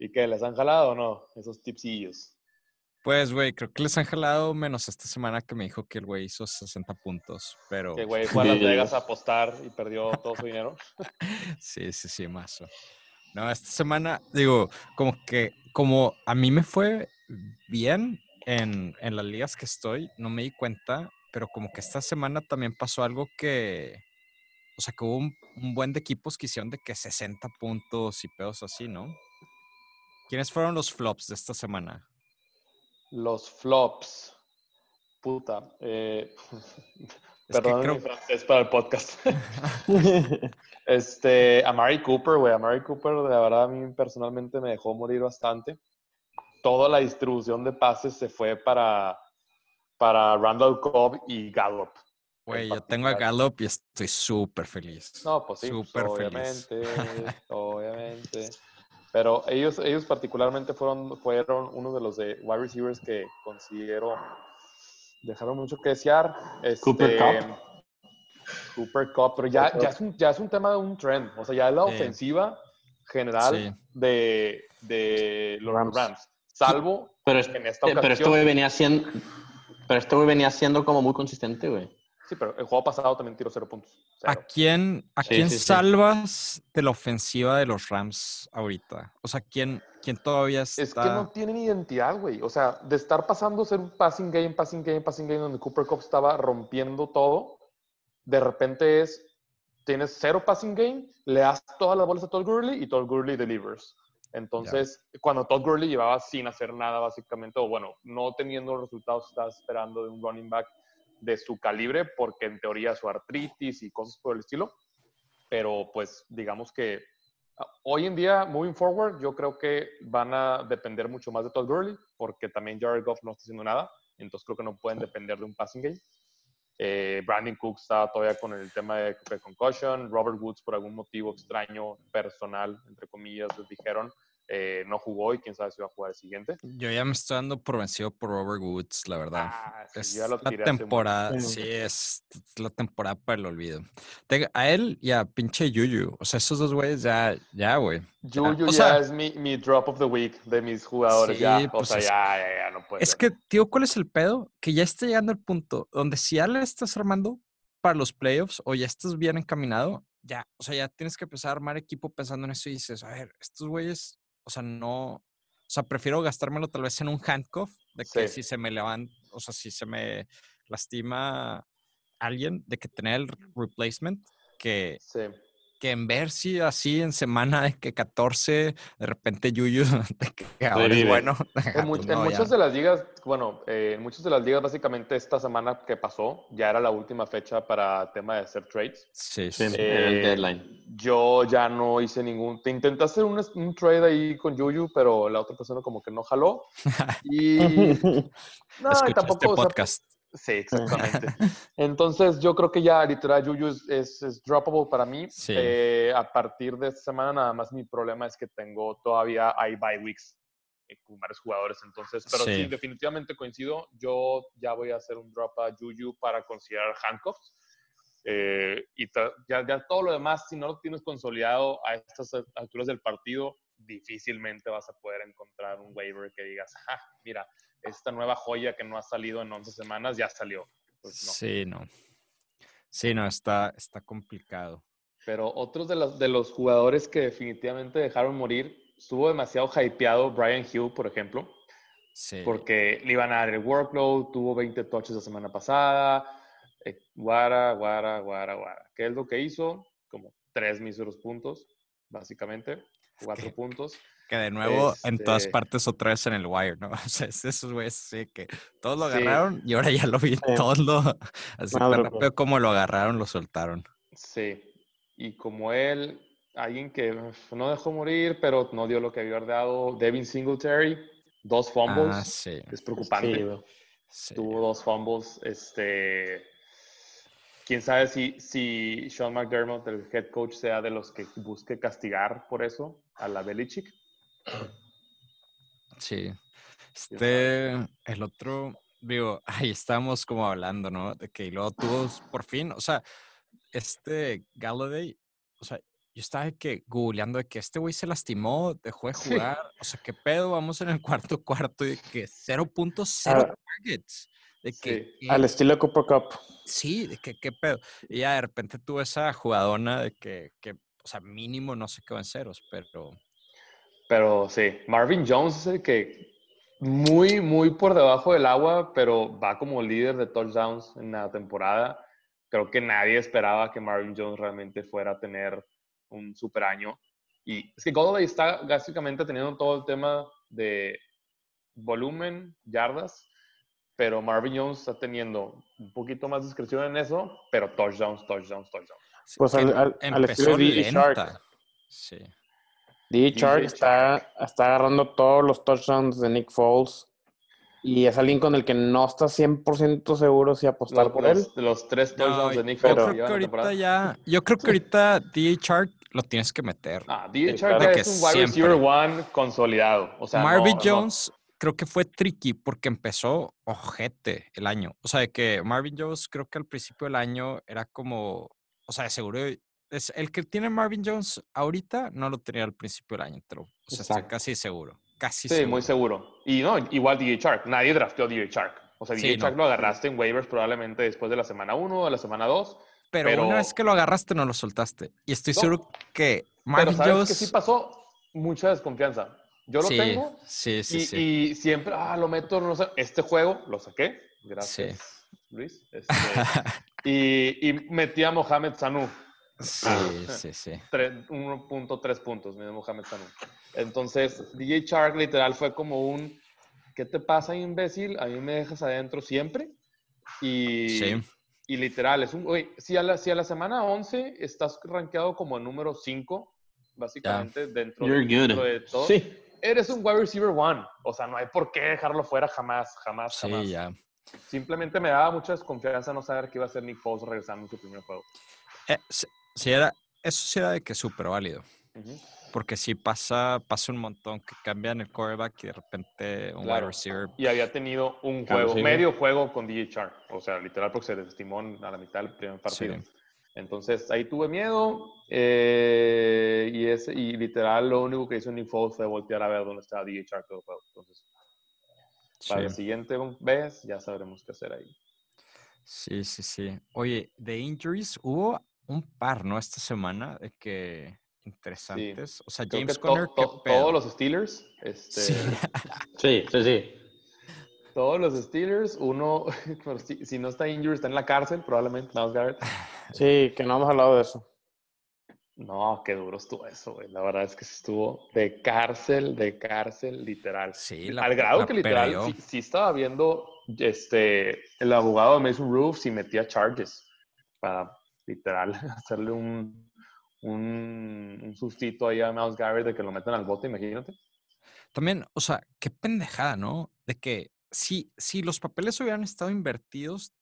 ¿Y qué? ¿Les han jalado o no? Esos tipsillos. Pues, güey, creo que les han jalado menos esta semana que me dijo que el güey hizo 60 puntos, pero... Que güey fue a Las Vegas a apostar y perdió todo su dinero. sí, sí, sí, mazo. No, esta semana, digo, como que, como a mí me fue bien en, en las ligas que estoy, no me di cuenta, pero como que esta semana también pasó algo que, o sea, que hubo un, un buen de equipos que hicieron de que 60 puntos y pedos así, ¿no? ¿Quiénes fueron los flops de esta semana? Los flops. Puta. Eh, perdón creo... mi francés para el podcast. este, a Mary Cooper, güey. A Mary Cooper, de verdad, a mí personalmente me dejó morir bastante. Toda la distribución de pases se fue para, para Randall Cobb y Gallup. Güey, yo tengo a Gallup y estoy súper feliz. No, pues sí, pues, obviamente, obviamente. Pero ellos, ellos particularmente fueron, fueron uno de los de wide receivers que considero dejaron mucho que desear. Este, Cooper Cup. Cooper Cup, pero ya, ya, es un, ya es un tema de un trend. O sea, ya es la ofensiva general de, de, los Rams. Salvo pero, en esta ocasión. Pero esto venía siendo, pero esto venía siendo como muy consistente, güey. Sí, pero el juego pasado también tiró cero puntos. ¿A quién, a quién salvas de la ofensiva de los Rams ahorita? O sea, ¿quién, quién todavía está...? Es que no tienen identidad, güey. O sea, de estar pasando a ser un passing game, passing game, passing game, donde Cooper Cup estaba rompiendo todo, de repente es, tienes cero passing game, le das todas las bolas a Todd Gurley y Todd Gurley delivers. Entonces, cuando Todd Gurley llevaba sin hacer nada, básicamente, o bueno, no teniendo los resultados que estabas esperando de un running back, de su calibre, porque en teoría su artritis y cosas por el estilo. Pero pues digamos que ah, hoy en día, moving forward, yo creo que van a depender mucho más de Todd Gurley, porque también Jared Goff no está haciendo nada. Entonces creo que no pueden depender de un passing game. Eh, Brandon Cook está todavía con el tema de, de, concussion. Robert Woods, por algún motivo extraño, personal, entre comillas, les dijeron, eh, no jugó y quién sabe si va a jugar el siguiente. Yo ya me estoy dando por vencido por Robert Woods, la verdad. Ah, es la temporada, sí, es la temporada para el olvido. A él y a pinche Yuyu, o sea, esos dos güeyes ya, ya, güey. Yuyu ya es mi, mi, drop of the week de mis jugadores, ya, o pues sea, ya, ya, ya, no puede Es que, tío, ¿cuál es el pedo? Que ya está llegando el punto donde si ya le estás armando para los playoffs o ya estás bien encaminado, ya, o sea, ya tienes que empezar a armar equipo pensando en eso y dices, a ver, estos güeyes o sea, no, o sea, prefiero gastármelo tal vez en un handcuff, de que si se me levanta, o sea, si se me lastima alguien, de que tener el replacement, que, que en ver si así en semana de que 14, de repente Yuyu, que ahora es bueno. En, muchas de las ligas, bueno, eh, en muchas de las ligas básicamente esta semana que pasó ya era la última fecha para tema de hacer trades. Sí, sí. Eh, el deadline. Yo ya no hice ningún, te intenté hacer un, un, trade ahí con Yuyu, pero la otra persona como que no jaló. Y no, tampoco, este podcast. Sí, exactamente. Entonces, yo creo que ya literal Juju es, es, droppable para mí. Eh, a partir de esta semana, nada más mi problema es que tengo todavía hay bye weeks con varios jugadores. Entonces, pero sí. definitivamente coincido. Yo ya voy a hacer un drop a Juju para considerar handcuffs. Eh, y ya, ya, todo lo demás, si no lo tienes consolidado a estas alturas del partido, difícilmente vas a poder encontrar un waiver que digas, ah, mira, esta nueva joya que no ha salido en 11 semanas ya salió. Pues sí, no. Sí, no, está, está complicado. Pero otros de los, de los jugadores que definitivamente dejaron morir, estuvo demasiado hypeado Brian Hill, por ejemplo. Sí. Porque le iban a dar el workload, tuvo 20 touches la semana pasada. Eh, guara, guara, guara, guara. ¿Qué es lo que hizo? Como tres míseros puntos, básicamente. Cuatro puntos. Que de nuevo en todas este partes otra vez en el wire, ¿no? O sea, es esos güeyes sí, que todos lo agarraron y ahora ya lo vi, todos lo, así tan rápido como lo agarraron, lo soltaron. Sí, y como él, alguien que no dejó morir, pero no dio lo que había dado, Devin Singletary, dos fumbles, ah, sí. es preocupante. Sí. Tuvo dos fumbles, este... Quién sabe si, si Sean McDermott, el head coach, sea de los que busque castigar por eso a la Belichick. Sí. Este, el otro, digo, ahí estamos como hablando, ¿no? De que luego tuvo por fin, o sea, este Galladay, o sea, yo estaba que googleando de que este güey se lastimó, dejó de Sí. jugar. O sea, ¿qué pedo? Vamos en el cuarto cuarto y de que 0.0 Ah. targets. De que, Sí. ¿qué? Al estilo Cooper Cup. Sí, de que qué pedo. Y ya de repente tuvo esa jugadona de que, que, o sea, mínimo no se quedó en ceros, pero Pero sí, Marvin Jones es el que muy, muy por debajo del agua, pero va como líder de touchdowns en la temporada. Creo que nadie esperaba que Marvin Jones realmente fuera a tener un super año. Y es que Golladay está básicamente teniendo todo el tema de volumen, yardas, pero Marvin Jones está teniendo un poquito más discreción en eso, pero touchdowns, touchdowns, touchdowns. Pues al- al- al estilo de Shark. Sí. DJ Shark DJ está, está agarrando todos los touchdowns de Nick Foles. Y es alguien con el que no está 100% seguro si apostar Los, por él. los- los tres No, touchdowns de Nick yo Foles que creo que ahorita ya, yo creo que ahorita DJ Shark lo tienes que meter. Ah, Sí, Chark es un wide receiver one consolidado. O sea, Marvin no- no- Jones creo que fue tricky porque empezó ojete el año. O sea, de que Marvin Jones creo que al principio del año era como, o sea, de seguro es el que tiene Marvin Jones ahorita no lo tenía al principio del año, pero o sea, estoy casi seguro, casi Sí, seguro. muy seguro. Y no, igual DJ Chark. Nadie drafteó DJ Chark. O sea, Sí, DJ no. Chark lo agarraste en waivers probablemente después de la semana 1 o de la semana 2. Pero, pero- una vez que lo agarraste no lo soltaste. Y estoy No, seguro que Pero Marvin sabes Jones que sí pasó mucha desconfianza. Yo lo sí, tengo sí, sí, y, sí. y siempre, ah, lo meto, no sé. Este juego lo saqué. Gracias, Luis. Este, y, y metí a Mohamed Sanu. Sí, sí, sí. Tre- 1.3 puntos, mi Mohamed Sanu. Entonces, DJ Shark literal fue como un, ¿qué te pasa, imbécil? A mí me dejas adentro siempre. Y, Sí. y literal, es un, oye, si a, la, si a la semana 11 estás rankeado como el número 5, básicamente, dentro, You're de, good. dentro de todo, Sí. eres un wide receiver one. O sea, no hay por qué dejarlo fuera jamás, jamás, jamás. Sí, ya. Simplemente me daba mucha desconfianza no saber qué iba a hacer Nick Foles regresando en su primer juego. Eh, sí, era, eso sí era de que súper válido. Ujú. Porque sí pasa, pasa un montón que cambian el quarterback y de repente un wide Claro. receiver. y había tenido un juego, sí. medio juego con DJ Shark. O sea, literal, porque se desestimó a la mitad del primer partido. Sí. Entonces, ahí tuve miedo. eh, y, ese, y literal, lo único que hizo Nick Foles fue voltear a ver dónde estaba DJ Shark todo el juego. Entonces, para la Sí, siguiente vez, ya sabremos qué hacer ahí. sí, sí, sí. Oye, de injuries hubo un par, ¿no? Esta semana de que interesantes. O sea, Creo James to- Conner, ¿qué to- pedo? todos los Steelers, este, Sí. Sí, sí, sí. todos los Steelers, uno, si, si no está injured, está en la cárcel, probablemente, Miles Garrett. Sí, que no hemos hablado de eso. No, qué duro estuvo eso, güey. La verdad es que sí estuvo de cárcel, de cárcel, literal. Sí, la Al grado la que literal sí, sí estaba viendo este, el abogado de Mason Roof si metía charges para literal hacerle un, un, un sustito ahí a Miles Garrett de que lo metan al bote, imagínate. También, o sea, qué pendejada, ¿no? De que si, si los papeles hubieran estado invertidos,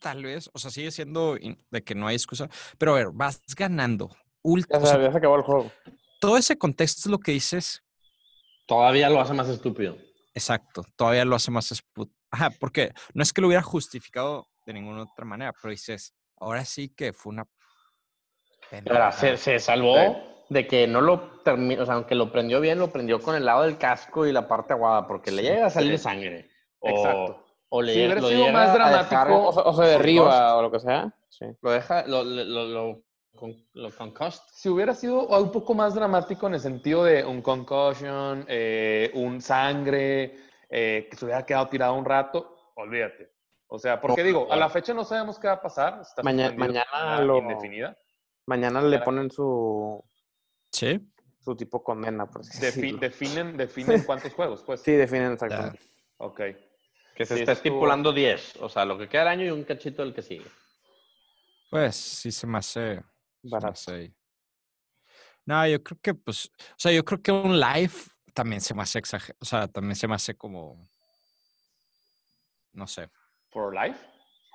tal vez, o sea, sigue siendo in- de que no hay excusa, pero a ver, vas ganando. ult- Ya o sea, se, ya se acabó el juego. todo ese contexto es lo que dices, Todavía lo hace más estúpido. exacto, todavía lo hace más... espu- Ajá, porque no es que lo hubiera justificado de ninguna otra manera, pero dices, ahora sí que fue una... Ahora, se, salvó Sí. de que no lo terminó, o sea, aunque lo prendió bien, lo prendió con el lado del casco y la parte aguada, porque le llega a salir sí. sangre. O, Exacto. O le Si hubiera lo sido llega más a dramático, dejar- O, se- o se derriba o lo que sea. Sí. lo deja, lo, lo, lo, lo, con, lo concussed. Si hubiera sido un poco más dramático en el sentido de un concussion, eh, un sangre, eh, que se hubiera quedado tirado un rato, olvídate. O sea, porque digo, a la fecha no sabemos qué va a pasar. Está mañana lo- indefinida. Mañana le ponen su, Sí, su tipo condena, por así Defi- decirlo. definen, definen cuántos juegos, pues. Sí, definen exactamente. Ok. Que se Sí, está estipulando 10. O sea, lo que queda del año y un cachito del que sigue. pues sí se me hace... se me Barato. hace- No, yo creo que, pues, o sea, yo creo que un live también se me hace exagerado, o sea, también se me hace como, no sé. For life.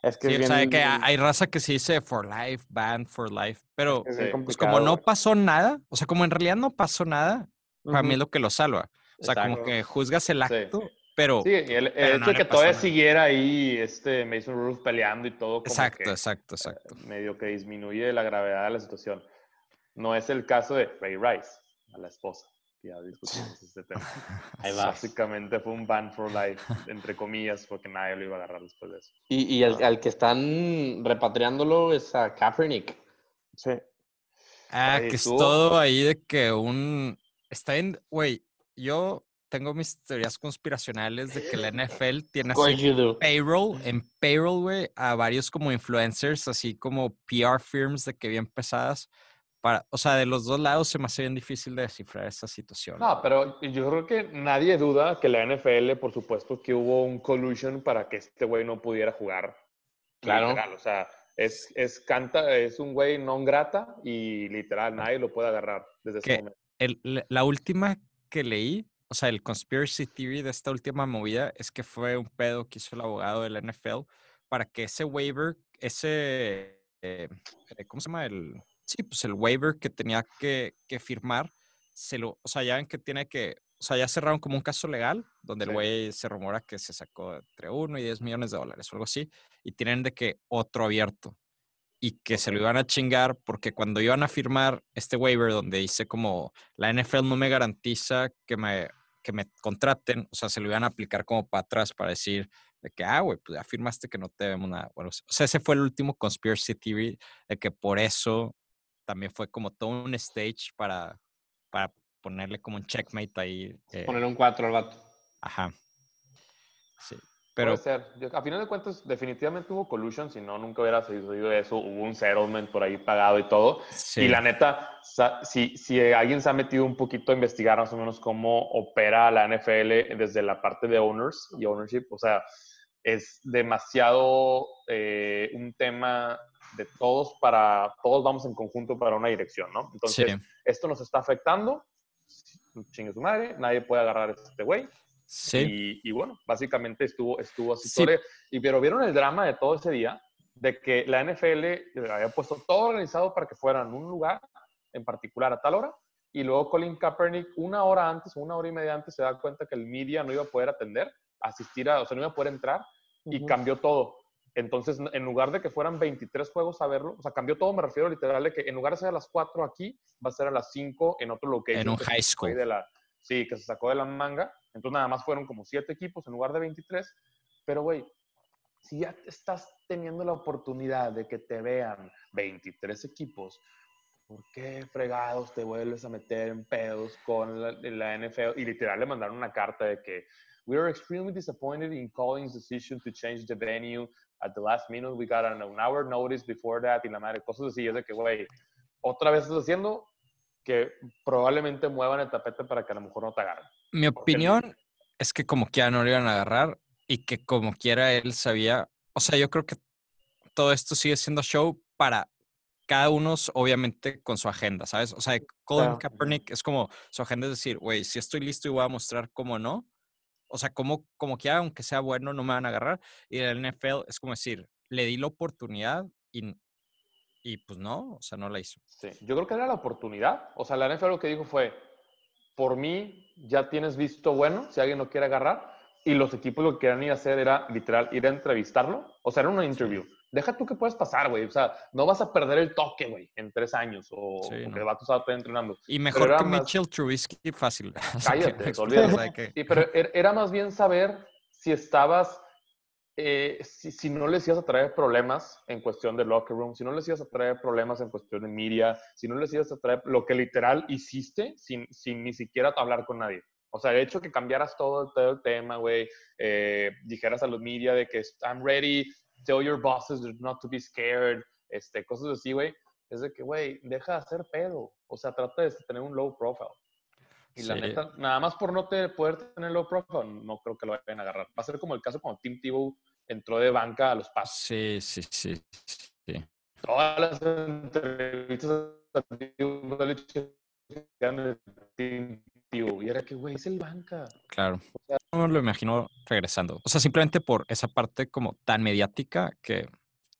Es que Sí, es o sea, bien- que hay raza que se dice for life, banned for life, pero es Sí, bien pues como no pasó nada, o sea, como en realidad no pasó nada, para mí es lo que lo salva. O sea, como Exacto. que juzgas el Sí. acto, pero... Sí, y el, el pero hecho no de que todavía nada. siguiera ahí este Mason Roof peleando y todo, como Exacto, que exacto, exacto. medio que disminuye la gravedad de la situación. No es el caso de Ray Rice, a la esposa. Que Ya discutimos este tema. Ahí va. Básicamente fue un ban for life, entre comillas, porque nadie lo iba a agarrar después de eso. Y, y el, al que están repatriándolo es a Kaepernick. Sí. Ah, que es todo ahí de que un... Está bien, güey, yo tengo mis teorías conspiracionales de que la NFL tiene así payroll, en payroll, güey, a varios como influencers, así como PR firms de que bien pesadas. Para, o sea, de los dos lados se me hace bien difícil de descifrar esa situación. No, pero yo creo que nadie duda que la NFL, por supuesto, que hubo un collusion para que este güey no pudiera jugar. Claro. Literal, o sea, es, es, canta, es un güey non grata y literal, nadie lo puede agarrar desde ese momento. El- la- última que leí, o sea, el conspiracy theory de esta última movida es que fue un pedo que hizo el abogado de la NFL para que ese waiver, ese, eh, ¿cómo se llama? El, sí, pues el waiver que tenía que, que firmar, se lo, o sea, ya ven que tiene que, o sea, ya cerraron como un caso legal donde el güey se rumora que se sacó entre 1 y 10 millones de dólares o algo así, y tienen de que otro abierto y que se lo iban a chingar porque cuando iban a firmar este waiver donde dice como la NFL no me garantiza que me, que me contraten, o sea, se lo iban a aplicar como para atrás para decir de que, ah, güey, pues ya firmaste que no te debemos nada. Bueno, o sea, ese fue el último conspiracy theory de que por eso también fue como todo un stage para, para ponerle como un checkmate ahí. eh, Poner un 4 al vato. ajá. Sí. Pero Puede ser. Yo- a final de cuentas, definitivamente hubo collusion, si no, nunca hubiera sucedido eso. Hubo un settlement por ahí pagado y todo. sí. Y la neta, si, si alguien se ha metido un poquito a investigar más o menos cómo opera la NFL desde la parte de owners y ownership, o sea, es demasiado eh, un tema de todos para, todos vamos en conjunto para una dirección, ¿no? sí. Entonces, esto nos está afectando, chingue su madre, nadie puede agarrar a este güey. Sí. Y, y bueno, básicamente estuvo, estuvo así. Sí. Y, pero vieron el drama de todo ese día, de que la NFL había puesto todo organizado para que fueran a un lugar en particular a tal hora, y luego Colin Kaepernick una hora antes, una hora y media antes, se da cuenta que el media no iba a poder atender, asistir a, o sea, no iba a poder entrar, y cambió todo. Entonces, en lugar de que fueran 23 juegos a verlo, o sea, cambió todo, me refiero literal de que en lugar de ser a las 4 aquí, va a ser a las 5 en otro location. En un high school. de la- sí, que se sacó de la manga. Entonces, nada más fueron como 7 equipos en lugar de 23. Pero, güey, si ya estás teniendo la oportunidad de que te vean 23 equipos, ¿por qué fregados te vuelves a meter en pedos con la, la NFL? Y literal le mandaron una carta de que we are extremely disappointed in Collins' decision to change the venue at the last minute. We got an, an hour notice before that y la madre, cosas así. Es de que, güey, otra vez estás haciendo que probablemente muevan el tapete para que a lo mejor no te agarren. Mi opinión es que como quiera no lo iban a agarrar y que como quiera él sabía, o sea, yo creo que todo esto sigue siendo show para cada uno, obviamente, con su agenda, ¿sabes? O sea, Colin. Kaepernick es como su agenda es decir, güey, si estoy listo y voy a mostrar cómo no, o sea, como, como quiera, aunque sea bueno, no me van a agarrar. Y el NFL es como decir, le di la oportunidad y, y pues no, o sea, no la hizo. Sí, yo creo que era la oportunidad. O sea, la NFL lo que dijo fue, por mí ya tienes visto bueno, si alguien lo quiere agarrar. Y los equipos lo que querían ir a hacer era, literal, ir a entrevistarlo. O sea, era una interview. Deja tú que puedes pasar, güey. O sea, no vas a perder el toque, güey, en tres años. O Sí, no. vato estaba todavía entrenando. Y mejor que más- Mitchell Trubisky, fácil. Cállate, olvídate. Sí, pero er- era más bien saber si estabas, eh, si, si no les ibas a traer problemas en cuestión de locker room, si no les ibas a traer problemas en cuestión de media, si no les ibas a traer lo que literal hiciste sin, sin ni siquiera hablar con nadie. O sea, el hecho que cambiaras todo, todo el tema, güey, eh, dijeras a los media de que I'm ready, tell your bosses not to be scared, este, cosas así, güey, es de que, güey, deja de hacer pedo. O sea, trata de tener un low profile. Y la neta, nada más por no te, poder tener low profile, no creo que lo vayan a agarrar. Va a ser como el caso cuando Tim Tebow entró de banca a los pasos. Sí, sí, sí, sí. Todas las entrevistas a Tim Y era que, güey, es el banca. Claro. No me lo imagino regresando. O sea, simplemente por esa parte como tan mediática que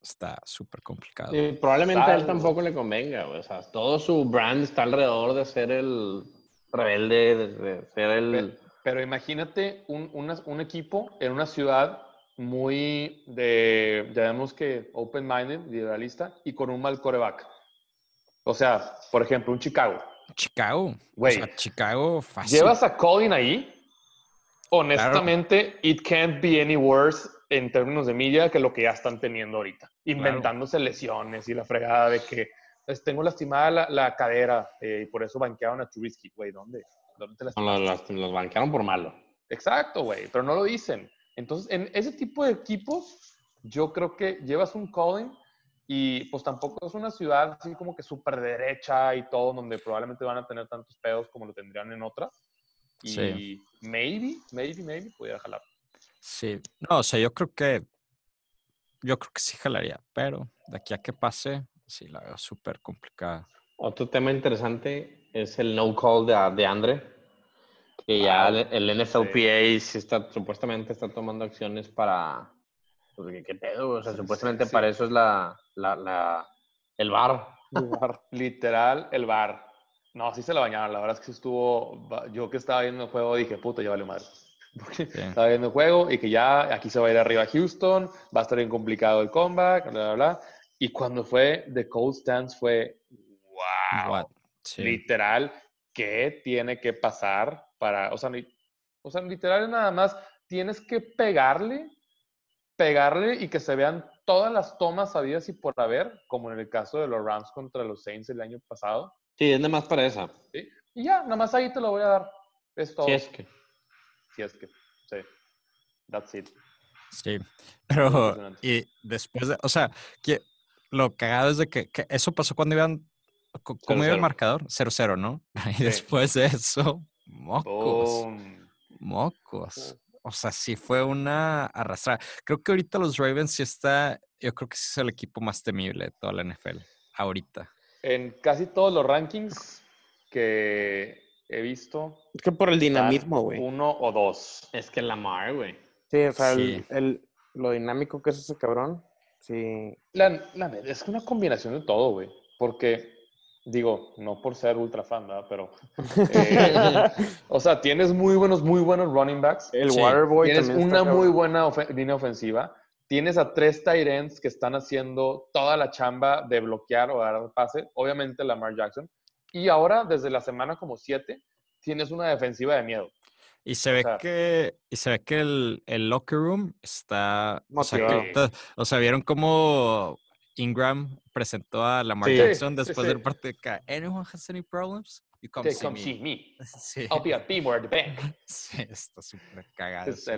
está súper complicado. Probablemente a él tampoco le convenga, güey. O sea, todo su brand está alrededor de ser el rebelde, de, de ser el... Pero, pero imagínate un, una- un equipo en una ciudad muy de, ya vemos que open-minded, liberalista, y con un mal coreback. O sea, por ejemplo, un Chicago. Chicago. Güey, O sea, Chicago fácil. Llevas a Colin ahí. Honestamente, it can't be any worse en términos de media que lo que ya están teniendo ahorita. Inventándose lesiones y la fregada de que pues, tengo lastimada la, la cadera eh, y por eso banquearon a Trubisky. Güey, ¿dónde? ¿Dónde te No, lastimaste? Los, los, los banquearon por malo. Exacto, güey, pero no lo dicen. Entonces, en ese tipo de equipos, yo creo que llevas un Colin y pues tampoco es una ciudad así como que súper derecha y todo, donde probablemente van a tener tantos pedos como lo tendrían en otra. Y Sí. maybe, maybe, maybe pudiera jalar. Sí. No, o sea, yo creo que. Yo creo que sí jalaría, pero de aquí a que pase, sí la veo súper complicada. Otro tema interesante es el no call de, de Andre, que ya Ah, el, el NFLPA sí está, supuestamente está tomando acciones para... pues, ¿qué- ¿Qué pedo? O sea, Sí, supuestamente sí. para eso es la, la, la- el bar. Literal, el bar. No, sí se la bañaron. La verdad es que sí estuvo. Yo que estaba viendo el juego dije, puta, ya vale madre. Porque Sí. estaba viendo el juego y que ya aquí se va a ir arriba Houston, va a estar bien complicado el comeback, bla, bla, bla. Y cuando fue The Cold Stance fue, wow. What? Sí. Literal, ¿qué tiene que pasar para, o sea, o sea, literal es nada más, tienes que pegarle, pegarle y que se vean todas las tomas habidas y por haber, como en el caso de los Rams contra los Saints el año pasado. Sí, es nada más para esa. ¿sí? Y ya, nada más ahí te lo voy a dar. Es todo. Sí, es que... Si es que, sí. That's it. Sí, pero y después de, o sea, que lo cagado es de que, que eso pasó cuando iban, ¿cómo iba el 0-0. marcador? 0-0, ¿no? Y después de eso, mocos, Boom. mocos. O sea, sí fue una arrastrada. Creo que ahorita los Ravens sí está, yo creo que sí es el equipo más temible de toda la NFL, ahorita. En casi todos los rankings que he visto, Es que por el dinamismo, güey. uno o dos. Es que Lamar, güey. Sí, o sea, Sí. El, el- lo dinámico que es ese cabrón. Sí. La, la es que una combinación de todo, güey. Porque, digo, no por ser ultra fan, ¿verdad? Pero, eh, o sea, tienes muy buenos, muy buenos running backs. el Sí. Waterboy Tienes también una muy cabrón. buena línea ofensiva. Tienes a tres tight ends que están haciendo toda la chamba de bloquear o dar pase. Obviamente Lamar Jackson. Y ahora, desde la semana como siete, tienes una defensiva de miedo. Y se ve sea- que, y se ve que el, el locker room está, o sea, que o sea, vieron cómo Ingram presentó a Lamar Sí. Jackson después sí. del partido. que, Anyone has any problems? You come see come me". see me. Sí, I'll be at P-Word Bank. sí, está súper cagado. Este,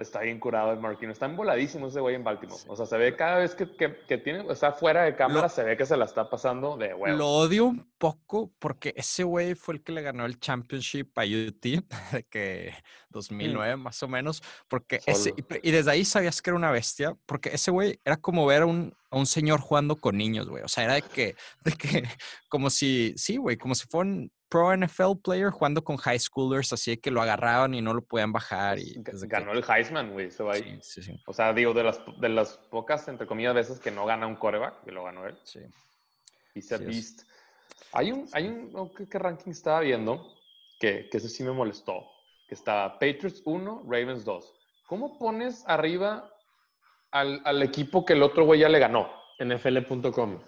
está bien curado el Marquino. Está emboladísimo ese güey en Baltimore. O sea, se ve cada vez que, que, que tiene, está fuera de cámara, Lo- se ve que se la está pasando de huevo. Lo odio un poco porque ese güey fue el que le ganó el championship a UT, de que 2009 más o menos, porque ese, Solo. y desde ahí sabías que era una bestia, porque ese güey era como ver a un, a un señor jugando con niños, güey, o sea, era de que, de que, como si, sí, güey, como si fuera un pro NFL player jugando con high schoolers, así de que lo agarraban y no lo podían bajar y Ga- desde que- Ganó el Heisman, güey. ese güey. sí, sí, sí, O sea, digo, de las, de las pocas, entre comillas, veces que no gana un coreback, que lo ganó él. sí. He's a Sí es. beast. Hay un, hay un, no, ¿qué, qué ranking estaba viendo? Que, que ese sí me molestó. Que estaba Patriots 1, Ravens 2. ¿Cómo pones arriba al, al equipo que el otro güey ya le ganó? NFL.com.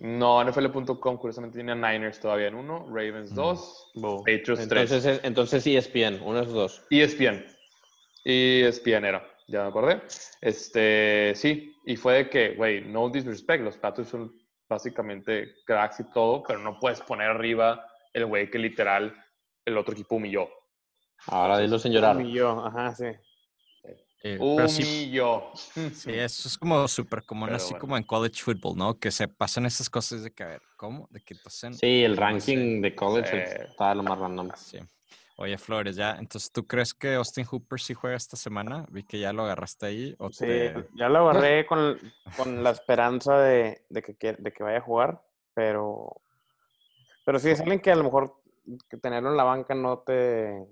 No, NFL.com curiosamente tiene a Niners todavía en 1, Ravens 2, Patriots 3. Entonces, es- entonces ESPN, uno de esos dos. ESPN. ESPN era, ya me acordé. Este, sí, y fue de que, güey, no disrespect, los Patriots son básicamente cracks y todo, pero no puedes poner arriba el güey que literal el otro equipo humilló. Ahora dilo sin llorar. Yo, ajá, sí. Eh, pero sí. Sí, eso es como súper común, Pero así bueno. como en college football, ¿no? Que se pasan esas cosas de que, a ver, ¿cómo? De que pasen. Sí, el no sé. ranking de college Sí. está lo más random. Sí. Oye, Flores, ya, entonces, ¿tú crees que Austin Hooper sí juega esta semana? Vi que ya lo agarraste ahí. ¿o Sí, te- ya lo agarré con, con la esperanza de, de que, de que vaya a jugar, pero, pero sí, es alguien que a lo mejor que tenerlo en la banca no te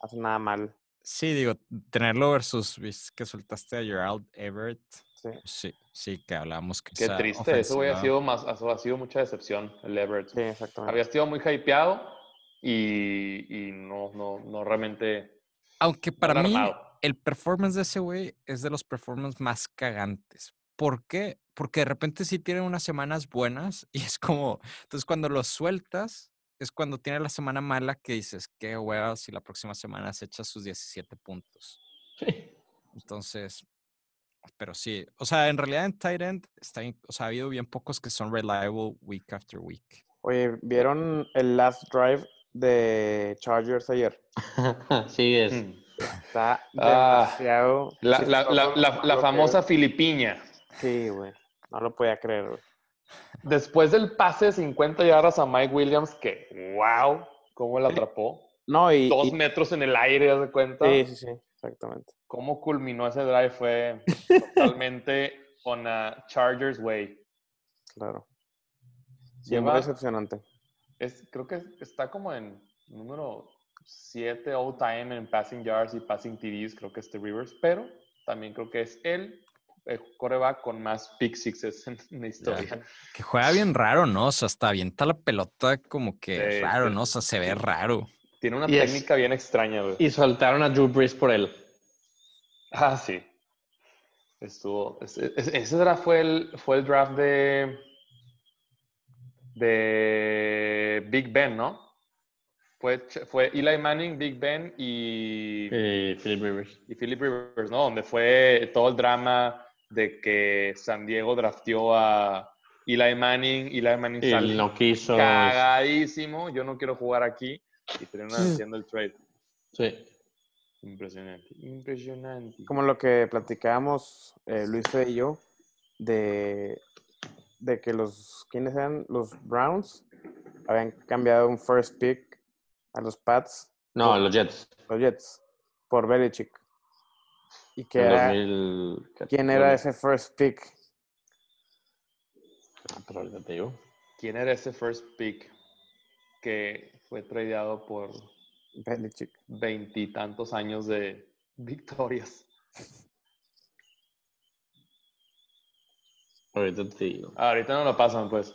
hace nada mal. Sí, digo, tenerlo versus que soltaste a Gerald Everett. Sí. Sí, sí, que hablábamos que Qué triste, eso güey ha ofensiva- sido, más, eso ha sido mucha decepción, el Everett. Sí, exactamente. Había sido muy hypeado y, y no, no, no realmente Aunque para no mí, el performance de ese güey es de los performances más cagantes. ¿Por qué? porque de repente sí tienen unas semanas buenas y es como, entonces cuando los sueltas, es cuando tiene la semana mala que dices, qué hueva si la próxima semana se echa sus 17 puntos. Entonces, pero sí, o sea, en realidad en tight end está, o sea, ha habido bien pocos que son reliable week after week. Oye, ¿vieron el last drive de Chargers ayer? sí, es. Mm. Está Ah, demasiado. La, la- la- la- la que- famosa filipiña. Sí, güey. No lo podía creer, güey. Después del pase de 50 yardas a Mike Williams, que wow, cómo la atrapó. No, y. Dos y- metros en el aire, ¿haz de cuenta? Sí, sí, sí, exactamente. Cómo culminó ese drive fue totalmente on a Chargers way. Claro. Lleva- decepcionante. Es, creo que está como en número 7 all time en passing yards y passing TDs, creo que es The Rivers, pero también creo que es el, el coreback con más pick sixes en la historia. Que juega bien raro, ¿no? O sea, hasta avienta la pelota como que Sí, raro. ¿no? O sea, se ve raro. Tiene una Y es- técnica bien extraña, güey. Y soltaron a Drew Brees por él. Ah, sí. Estuvo. Ese, ese- draft fue el, fue el draft de. de Big Ben, ¿no? Fue, fue Eli Manning, Big Ben y, Y Philip Rivers. y Philip Rivers, ¿no? Donde fue todo el drama de que San Diego drafteó a Eli Manning. Eli Manning Y sale no quiso. cagadísimo. Yo no quiero jugar aquí. Y terminan haciendo el trade. Sí. Impresionante. Impresionante. Como lo que platicábamos eh, Luis y yo, de, de que los, ¿quiénes eran? Los Browns habían cambiado un first pick a los Pats, No, los Jets. los Jets, por Belichick. ¿Y que era, 2000 quién era ese first pick? Ah, pero ahorita te digo. ¿Quién era ese first pick que fue tradeado por veintitantos años de victorias? Ahorita te digo. Ah, ahorita no lo pasan, pues.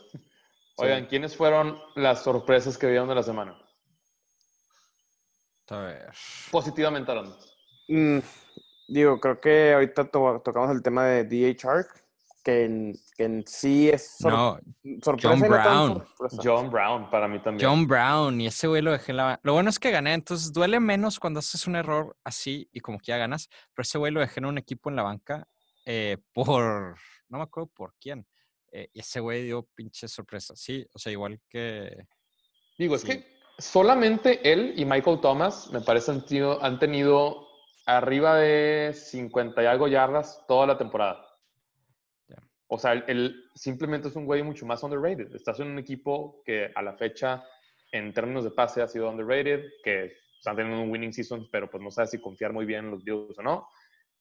Oigan, ¿quiénes fueron las sorpresas que vieron de la semana? A ver. Positivamente hablando. Mm, digo, creo que ahorita to- tocamos el tema de DH Shark, que en, que en sí es sor- No, sorpresa. John Brown. sorpresa. John Brown, para mí también. John Brown y ese güey lo dejé en la... Lo bueno es que gané, entonces duele menos cuando haces un error así y como que ya ganas, pero ese güey lo dejé en un equipo en la banca eh, por... No me acuerdo por quién. eh, y ese güey dio pinche sorpresa. Sí, o sea, igual que... Digo, es que solamente él y Michael Thomas, me parece, han tenido, han tenido arriba de 50 y algo yardas toda la temporada. Ya. O sea, él, él simplemente es un güey mucho más underrated. Estás en un equipo que a la fecha, en términos de pase, ha sido underrated, que están teniendo un winning season, pero pues no sabes si confiar muy bien en los Bills o no.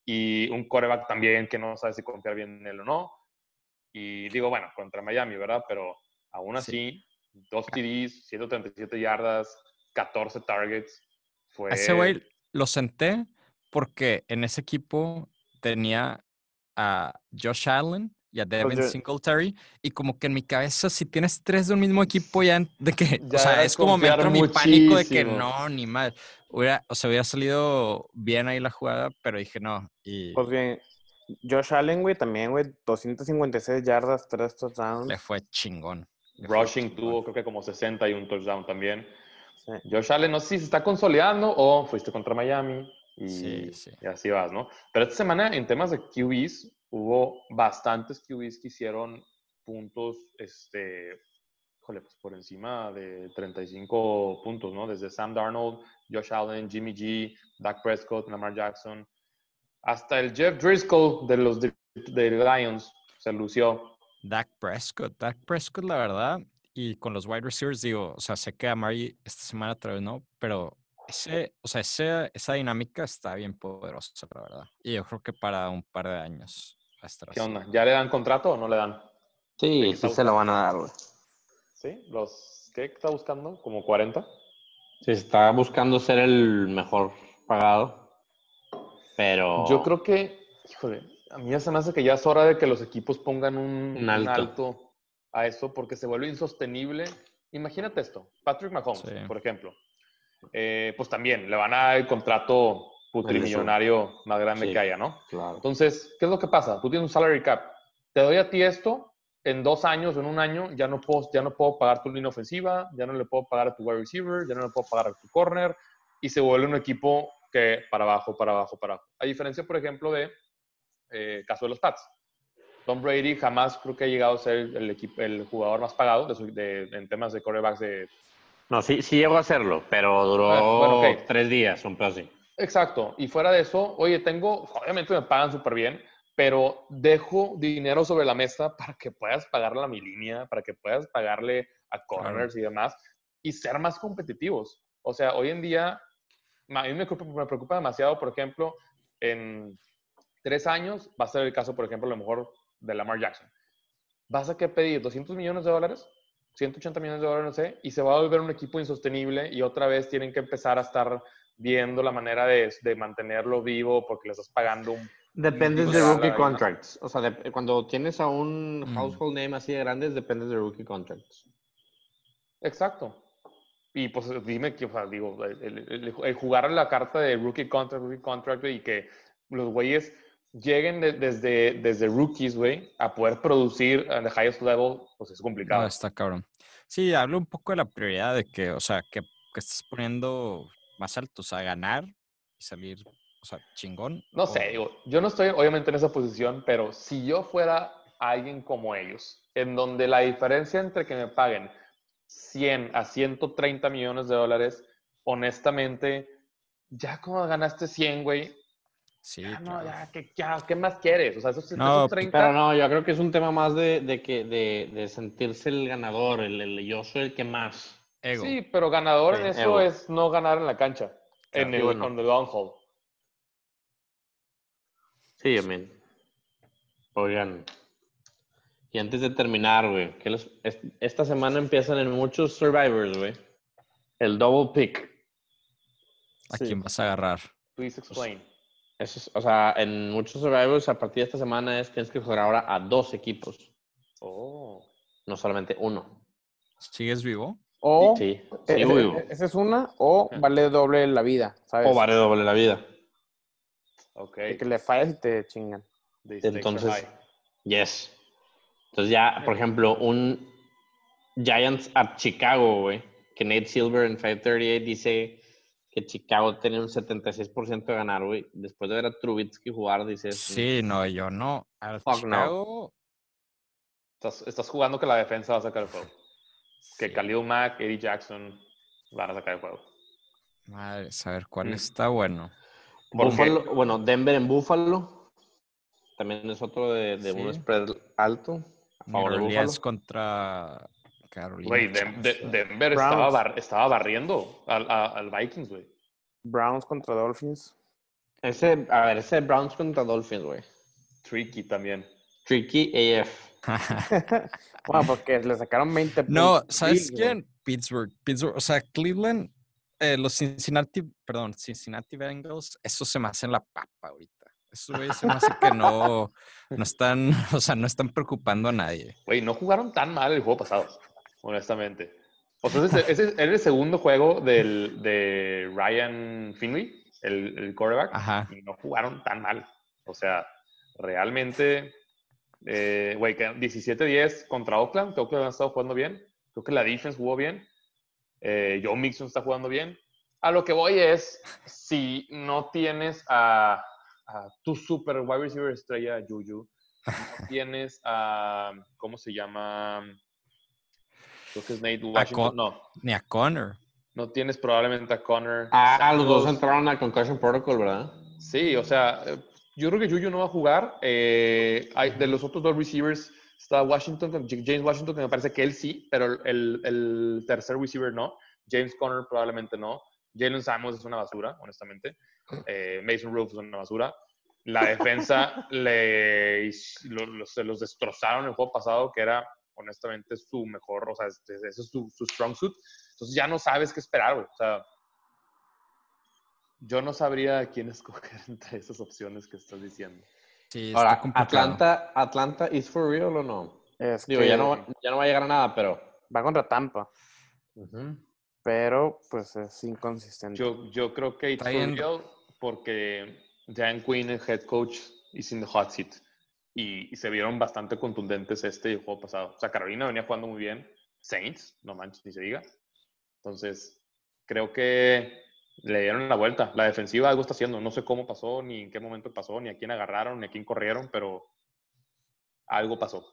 Y un coreback también que no sabe si confiar bien en él o no. Y digo, bueno, contra Miami, ¿verdad? Pero aún así, dos TDs, 137 yardas, 14 targets. Fue... A ese güey lo senté porque en ese equipo tenía a Josh Allen y a Devin yo- Singletary y como que en mi cabeza si tienes tres de un mismo equipo ya de que Ya o sea es como me entra mi pánico de que no ni mal hubiera o sea hubiera salido bien ahí la jugada pero dije no y Pues bien, Josh Allen, güey, también, güey, 256 yardas, 3 touchdowns. le fue chingón le fue Rushing chingón. tuvo creo que como 60 y un touchdown también. Sí. Josh Allen, no sé si se está consolidando o fuiste contra Miami y, Sí, sí. y así vas, ¿no? Pero esta semana en temas de QBs hubo bastantes QBs que hicieron puntos, este, híjole, pues por encima de 35 puntos, ¿no? Desde Sam Darnold, Josh Allen, Jimmy G, Dak Prescott, Lamar Jackson, hasta el Jeff Driscoll de los de, de Lions se lució. Dak Prescott Dak Prescott la verdad y con los wide receivers digo o sea sé que Amari esta semana otra vez no pero ese o sea ese, esa dinámica está bien poderosa la verdad y yo creo que para un par de años ¿Qué así. onda? ¿Ya le dan contrato o no le dan? Sí, sí se lo van a dar, güey. ¿Sí? ¿Los qué está buscando? ¿Como 40? Sí, está buscando ser el mejor pagado. Pero. Yo creo que, híjole, a mí ya se me hace que ya es hora de que los equipos pongan un, Un un alto. alto. a eso porque se vuelve insostenible. Imagínate esto, Patrick Mahomes, Sí. por ejemplo. Eh, pues también le van a dar el contrato putrimillonario más grande Sí. que haya, ¿no? Claro. Entonces, ¿qué es lo que pasa? Tú tienes un salary cap te doy a ti esto, en dos años, en un año, ya no puedo, ya no puedo pagar tu línea ofensiva, ya no le puedo pagar a tu wide receiver, ya no le puedo pagar a tu corner, y se vuelve un equipo que para abajo, para abajo, para abajo. A diferencia, por ejemplo, de eh, caso de los Pats. Tom Brady jamás creo que ha llegado a ser el, equipo, el jugador más pagado de su- de- en temas de quarterbacks de, No, sí, sí llegó a hacerlo, pero duró Ah, bueno, tres días, un así. Exacto. Y fuera de eso, oye, tengo, obviamente me pagan súper bien, pero dejo dinero sobre la mesa para que puedas pagarle a mi línea, para que puedas pagarle a corners y demás, y ser más competitivos. O sea, hoy en día, a mí me preocupa, me preocupa demasiado, por ejemplo, en tres años va a ser el caso, por ejemplo, a lo mejor de Lamar Jackson. Vas a que pedir 200 millones de dólares, 180 millones de dólares, no sé, y se va a volver un equipo insostenible y otra vez tienen que empezar a estar viendo la manera de, de mantenerlo vivo porque le estás pagando un... Dependes de rookie la- contracts. O sea, de- cuando tienes a un Mm. household name así de grandes, dependes de rookie contracts. Exacto. Y pues dime que, o sea, digo, el, el- el- el jugar la carta de rookie contract, rookie contract, y que los güeyes lleguen de- desde, desde rookies, güey, a poder producir en the highest level, pues es complicado. No, está cabrón. Sí, hablo un poco de la prioridad de que, o sea, que, que estás poniendo más altos a ganar y salir, o sea, chingón. No o- sé, digo, yo no estoy obviamente en esa posición, pero si yo fuera alguien como ellos, en donde la diferencia entre que me paguen 100 a 130 millones de dólares, honestamente, ya como ganaste 100, güey, Sí, ya, no, ya, ¿qué, ya, ¿qué más quieres? O sea, esos, No, esos 30... Pero no, yo creo que es un tema más de, de que, de, de sentirse el ganador, el, el yo soy el que más. Ego. Sí, pero ganador en eso ego. es no ganar en la cancha, en el, bueno. on the long haul. Sí, yo mean. Oigan. Y antes de terminar, güey, que los- es- esta semana empiezan en muchos Survivors, güey. El double pick. ¿A Sí. quién vas a agarrar? Please explain. Eso es- o sea, en muchos Survivors a partir de esta semana es tienes que jugar ahora a dos equipos, Oh. no solamente uno. ¿Sigues vivo? O Sí, sí, ese- güey. esa es una, o vale doble la vida, ¿sabes? O vale doble la vida. Ok. De que le fallas y te chingan. Entonces, yes. Entonces ya, por ejemplo, un Giants a Chicago, güey, que Nate Silver en 538 dice que Chicago tiene un 76% de ganar, güey. Después de ver a Trubitsky jugar, dices... Sí, no, yo no. Al Fuck no. Chicago, Estás, estás jugando que la defensa va a sacar el juego. Que. Khalil Mack, Eddie Jackson van a sacar el juego. Madre, saber cuál Mm. está bueno. Buffalo, bueno, Denver en Buffalo. También es otro de, de un Sí. spread alto. A favor de Buffalo. Contra Carolina. Güey, Dem- de- Chance. Denver estaba, bar- estaba barriendo al, a- al Vikings, güey. Browns contra Dolphins. Ese, a ver, ese Browns contra Dolphins, güey. Tricky también. Tricky AF. Bueno, porque le sacaron 20 no, puntos. ¿sabes Sí, güey. quién? Pittsburgh. Pittsburgh. O sea, Cleveland, eh, los Cincinnati, perdón, Cincinnati Bengals, eso se me hace en la papa ahorita. Eso güey, se me hace que no, no están, o sea, no están preocupando a nadie. Güey, no jugaron tan mal el juego pasado, honestamente. O sea, ese, era el segundo juego del, de Ryan Finley, el, el quarterback, Ajá. y no jugaron tan mal. O sea, realmente, eh, güey, que 17-10 contra Oakland, creo que han estado jugando bien. Creo que la defense jugó bien. Eh, Joe Mixon está jugando bien. A lo que voy es, si no tienes a, a tu super wide receiver estrella, Juju, no tienes a, ¿cómo se llama? Creo que es Nate Washington. No, Ni a Connor. no tienes probablemente a Connor. Ah, los dos entraron a Concussion Protocol, ¿verdad? Sí, o sea, yo creo que Juju no va a jugar. Eh, hay, de los otros dos receivers está Washington, James Washington, que me parece que él sí, pero el, el tercer receiver no. James Conner probablemente no. Jalen Samuels es una basura, honestamente. Eh, Mason Rudolph es una basura. La defensa le, his- lo- lo- se los destrozaron el juego pasado, que era honestamente su mejor, o sea, ese es su, su strong suit. Entonces ya no sabes qué esperar, güey. O sea, yo no sabría a quién escoger entre esas opciones que estás diciendo. Sí, está Ahora, complicado. Atlanta, ¿Atlanta is for real o no? Es Digo, que ya no, ya no va a llegar a nada, pero... va contra Tampa, pero pues es inconsistente. Yo, yo creo que it's for real porque Dan Quinn, el head coach, is in the hot seat. Y, y se vieron bastante contundentes este y el juego pasado. O sea, Carolina venía jugando muy bien. Saints, no manches, ni se diga. Entonces, creo que le dieron la vuelta. La defensiva algo está haciendo. No sé cómo pasó, ni en qué momento pasó, ni a quién agarraron, ni a quién corrieron, pero algo pasó.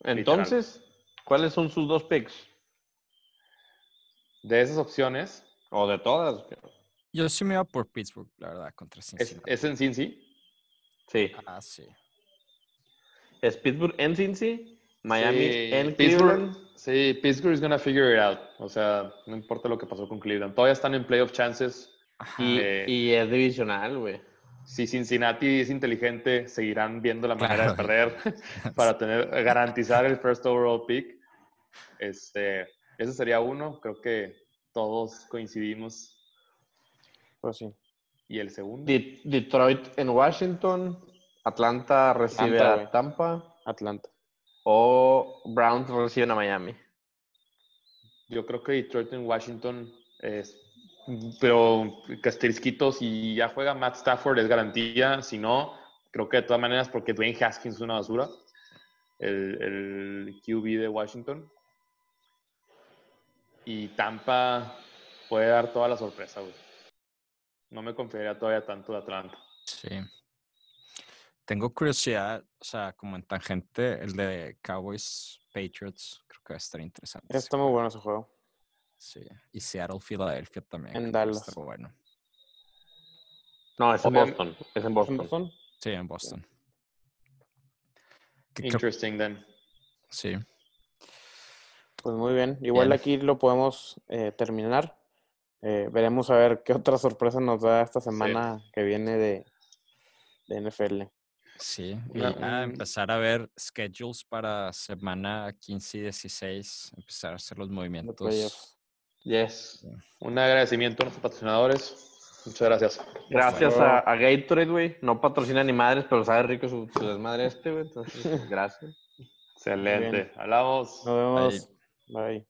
Entonces, ¿cuáles son sus dos picks? De esas opciones, O de todas. Yo sí me iba por Pittsburgh, la verdad, contra es, Cincinnati. es en Cincy. Sí. Ah, sí. Es Pittsburgh en Cincy, Miami Sí, en Pittsburgh, Cleveland. sí, Pittsburgh is gonna figure it out. O sea, no importa lo que pasó con Cleveland. Todavía están en playoff chances. Ajá. Y, Eh, y es divisional, güey. Si Cincinnati es inteligente, seguirán viendo la manera de perder para tener, garantizar el first overall pick. Este, ese sería uno. Creo que todos coincidimos. Pues sí. Y el segundo. De- Detroit en Washington, Atlanta recibe Atlanta, a. Tampa Atlanta. o Browns reciben a Miami. Yo creo que Detroit en Washington es. Pero Casterisquito, si ya juega Matt Stafford, es garantía. Si no, creo que de todas maneras, porque Dwayne Haskins es una basura, el, el QB de Washington. Y Tampa puede dar toda la sorpresa, güey. No me confiaría todavía tanto de Atlanta. Sí. Tengo curiosidad, o sea, como en tangente, el de Cowboys Patriots, creo que va a estar interesante. Está muy bueno ese juego. Sí. Y Seattle, Philadelphia también. En Dallas. estar bueno. No, es en Boston. Es en ¿En Boston. Sí, en Boston. Interesting, then. sí. Pues muy bien. Igual Bien. aquí lo podemos eh, terminar. Eh, veremos a ver qué otra sorpresa nos da esta semana que viene de, de NFL. Sí, y empezar a ver schedules para semana 15 y 16, empezar a hacer los movimientos. Yes. Un agradecimiento a nuestros patrocinadores. Muchas gracias. Gracias a, a Gatorade, güey. No patrocina ni madres, pero sabe rico su, su desmadre este, güey. Entonces, gracias. Excelente. Hablamos. Nos vemos. Bye.